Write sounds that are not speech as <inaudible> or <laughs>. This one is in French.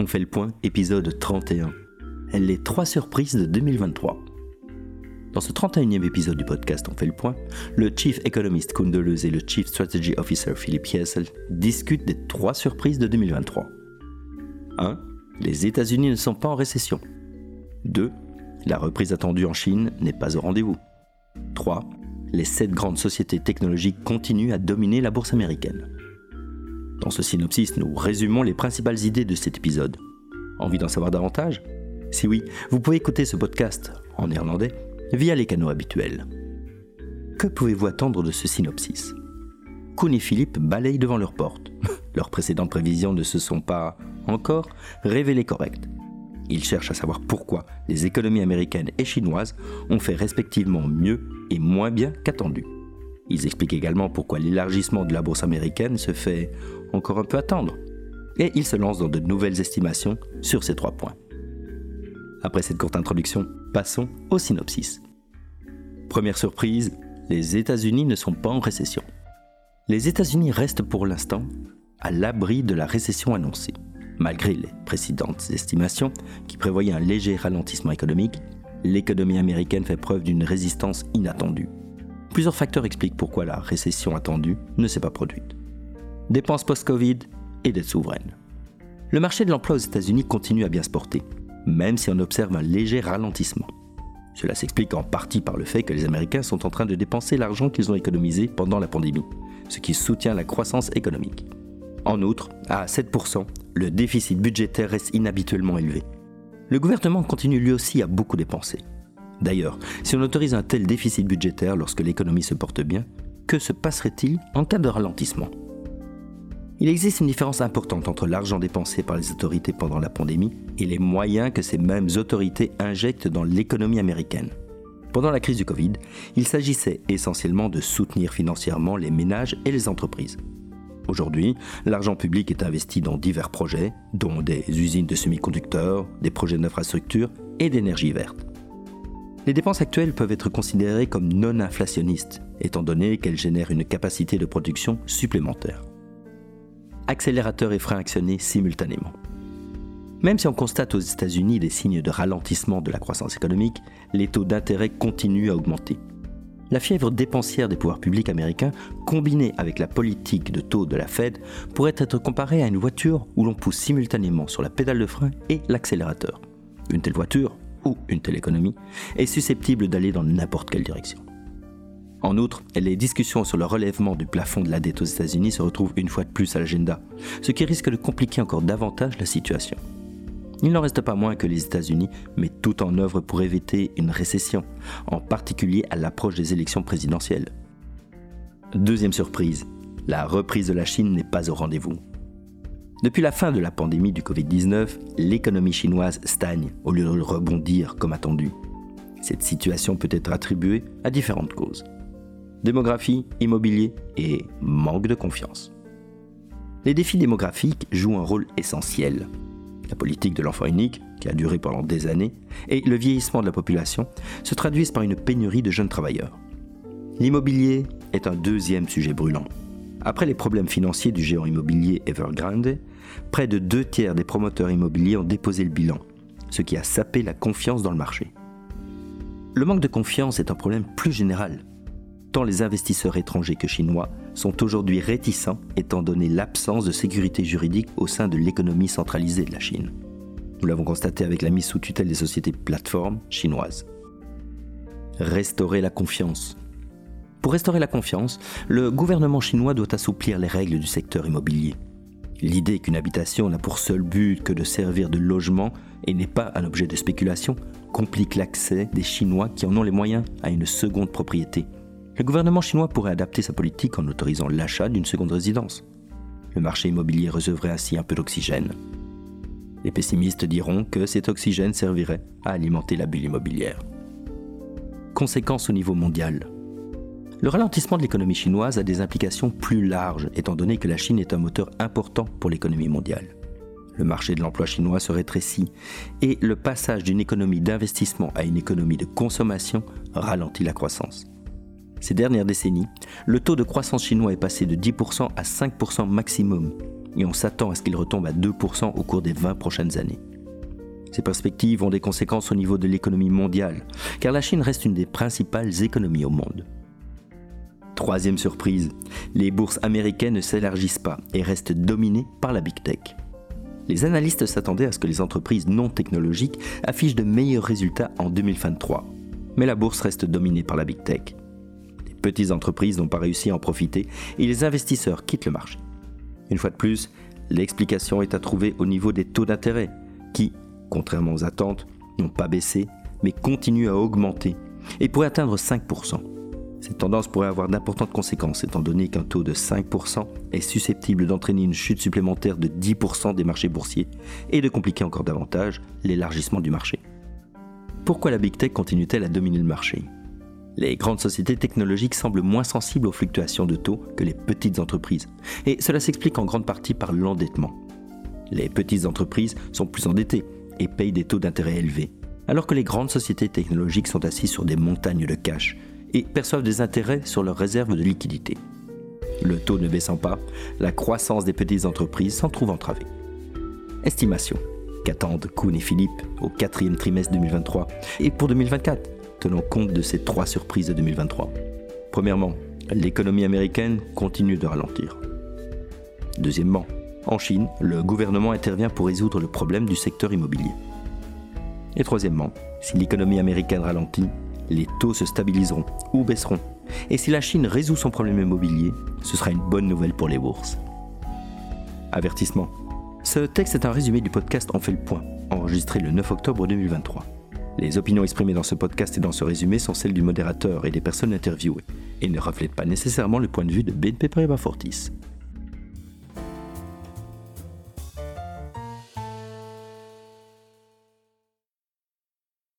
On fait le point, épisode 31. Les trois surprises de 2023. Dans ce 31e épisode du podcast On fait le point, le Chief Economist Koen Deleuze et le Chief Strategy Officer Philippe Hiessel discutent des trois surprises de 2023. 1. Les États-Unis ne sont pas en récession. 2. La reprise attendue en Chine n'est pas au rendez-vous. 3. Les sept grandes sociétés technologiques continuent à dominer la bourse américaine. Dans ce synopsis, nous résumons les principales idées de cet épisode. Envie d'en savoir davantage? Si oui, vous pouvez écouter ce podcast en néerlandais via les canaux habituels. Que pouvez-vous attendre de ce synopsis? Kuhn et Philippe balayent devant leur porte. <laughs> Leurs précédentes prévisions ne se sont pas, encore, révélées correctes. Ils cherchent à savoir pourquoi les économies américaines et chinoises ont fait respectivement mieux et moins bien qu'attendu. Ils expliquent également pourquoi l'élargissement de la bourse américaine se fait encore un peu attendre. Et ils se lancent dans de nouvelles estimations sur ces trois points. Après cette courte introduction, passons au synopsis. Première surprise, les États-Unis ne sont pas en récession. Les États-Unis restent pour l'instant à l'abri de la récession annoncée. Malgré les précédentes estimations qui prévoyaient un léger ralentissement économique, l'économie américaine fait preuve d'une résistance inattendue. Plusieurs facteurs expliquent pourquoi la récession attendue ne s'est pas produite. Dépenses post-Covid et dette souveraine. Le marché de l'emploi aux États-Unis continue à bien se porter, même si on observe un léger ralentissement. Cela s'explique en partie par le fait que les Américains sont en train de dépenser l'argent qu'ils ont économisé pendant la pandémie, ce qui soutient la croissance économique. En outre, à 7%, le déficit budgétaire reste inhabituellement élevé. Le gouvernement continue lui aussi à beaucoup dépenser. D'ailleurs, si on autorise un tel déficit budgétaire lorsque l'économie se porte bien, que se passerait-il en cas de ralentissement? Il existe une différence importante entre l'argent dépensé par les autorités pendant la pandémie et les moyens que ces mêmes autorités injectent dans l'économie américaine. Pendant la crise du Covid, il s'agissait essentiellement de soutenir financièrement les ménages et les entreprises. Aujourd'hui, l'argent public est investi dans divers projets, dont des usines de semi-conducteurs, des projets d'infrastructure et d'énergie verte. Les dépenses actuelles peuvent être considérées comme non inflationnistes, étant donné qu'elles génèrent une capacité de production supplémentaire. Accélérateur et frein actionnés simultanément. Même si on constate aux États-Unis des signes de ralentissement de la croissance économique, les taux d'intérêt continuent à augmenter. La fièvre dépensière des pouvoirs publics américains, combinée avec la politique de taux de la Fed, pourrait être comparée à une voiture où l'on pousse simultanément sur la pédale de frein et l'accélérateur. Une telle voiture une telle économie est susceptible d'aller dans n'importe quelle direction. En outre, les discussions sur le relèvement du plafond de la dette aux États-Unis se retrouvent une fois de plus à l'agenda, ce qui risque de compliquer encore davantage la situation. Il n'en reste pas moins que les États-Unis mettent tout en œuvre pour éviter une récession, en particulier à l'approche des élections présidentielles. Deuxième surprise, la reprise de la Chine n'est pas au rendez-vous. Depuis la fin de la pandémie du Covid-19, l'économie chinoise stagne au lieu de rebondir comme attendu. Cette situation peut être attribuée à différentes causes. Démographie, immobilier et manque de confiance. Les défis démographiques jouent un rôle essentiel. La politique de l'enfant unique, qui a duré pendant des années, et le vieillissement de la population se traduisent par une pénurie de jeunes travailleurs. L'immobilier est un deuxième sujet brûlant. Après les problèmes financiers du géant immobilier Evergrande, près de deux tiers des promoteurs immobiliers ont déposé le bilan, ce qui a sapé la confiance dans le marché. Le manque de confiance est un problème plus général. Tant les investisseurs étrangers que chinois sont aujourd'hui réticents étant donné l'absence de sécurité juridique au sein de l'économie centralisée de la Chine. Nous l'avons constaté avec la mise sous tutelle des sociétés plateformes chinoises. Restaurer la confiance. Pour restaurer la confiance, le gouvernement chinois doit assouplir les règles du secteur immobilier. L'idée qu'une habitation n'a pour seul but que de servir de logement et n'est pas un objet de spéculation complique l'accès des Chinois qui en ont les moyens à une seconde propriété. Le gouvernement chinois pourrait adapter sa politique en autorisant l'achat d'une seconde résidence. Le marché immobilier recevrait ainsi un peu d'oxygène. Les pessimistes diront que cet oxygène servirait à alimenter la bulle immobilière. Conséquences au niveau mondial. Le ralentissement de l'économie chinoise a des implications plus larges, étant donné que la Chine est un moteur important pour l'économie mondiale. Le marché de l'emploi chinois se rétrécit et le passage d'une économie d'investissement à une économie de consommation ralentit la croissance. Ces dernières décennies, le taux de croissance chinois est passé de 10% à 5% maximum. et on s'attend à ce qu'il retombe à 2% au cours des 20 prochaines années. Ces perspectives ont des conséquences au niveau de l'économie mondiale, car la Chine reste une des principales économies au monde. Troisième surprise, les bourses américaines ne s'élargissent pas et restent dominées par la big tech. Les analystes s'attendaient à ce que les entreprises non technologiques affichent de meilleurs résultats en 2023, mais la bourse reste dominée par la big tech. Les petites entreprises n'ont pas réussi à en profiter et les investisseurs quittent le marché. Une fois de plus, l'explication est à trouver au niveau des taux d'intérêt, qui, contrairement aux attentes, n'ont pas baissé, mais continuent à augmenter et pourraient atteindre 5%. Cette tendance pourrait avoir d'importantes conséquences étant donné qu'un taux de 5% est susceptible d'entraîner une chute supplémentaire de 10% des marchés boursiers et de compliquer encore davantage l'élargissement du marché. Pourquoi la Big Tech continue-t-elle à dominer le marché? Les grandes sociétés technologiques semblent moins sensibles aux fluctuations de taux que les petites entreprises, et cela s'explique en grande partie par l'endettement. Les petites entreprises sont plus endettées et payent des taux d'intérêt élevés, alors que les grandes sociétés technologiques sont assises sur des montagnes de cash et perçoivent des intérêts sur leurs réserves de liquidité. Le taux ne baissant pas, la croissance des petites entreprises s'en trouve entravée. Estimation qu'attendent Kuhn et Philippe au quatrième trimestre 2023 et pour 2024, tenant compte de ces trois surprises de 2023. Premièrement, l'économie américaine continue de ralentir. Deuxièmement, en Chine, le gouvernement intervient pour résoudre le problème du secteur immobilier. Et troisièmement, si l'économie américaine ralentit, les taux se stabiliseront ou baisseront. Et si la Chine résout son problème immobilier, ce sera une bonne nouvelle pour les bourses. Avertissement. Ce texte est un résumé du podcast On fait le point, enregistré le 9 octobre 2023. Les opinions exprimées dans ce podcast et dans ce résumé sont celles du modérateur et des personnes interviewées, et ne reflètent pas nécessairement le point de vue de BNP Paribas Fortis.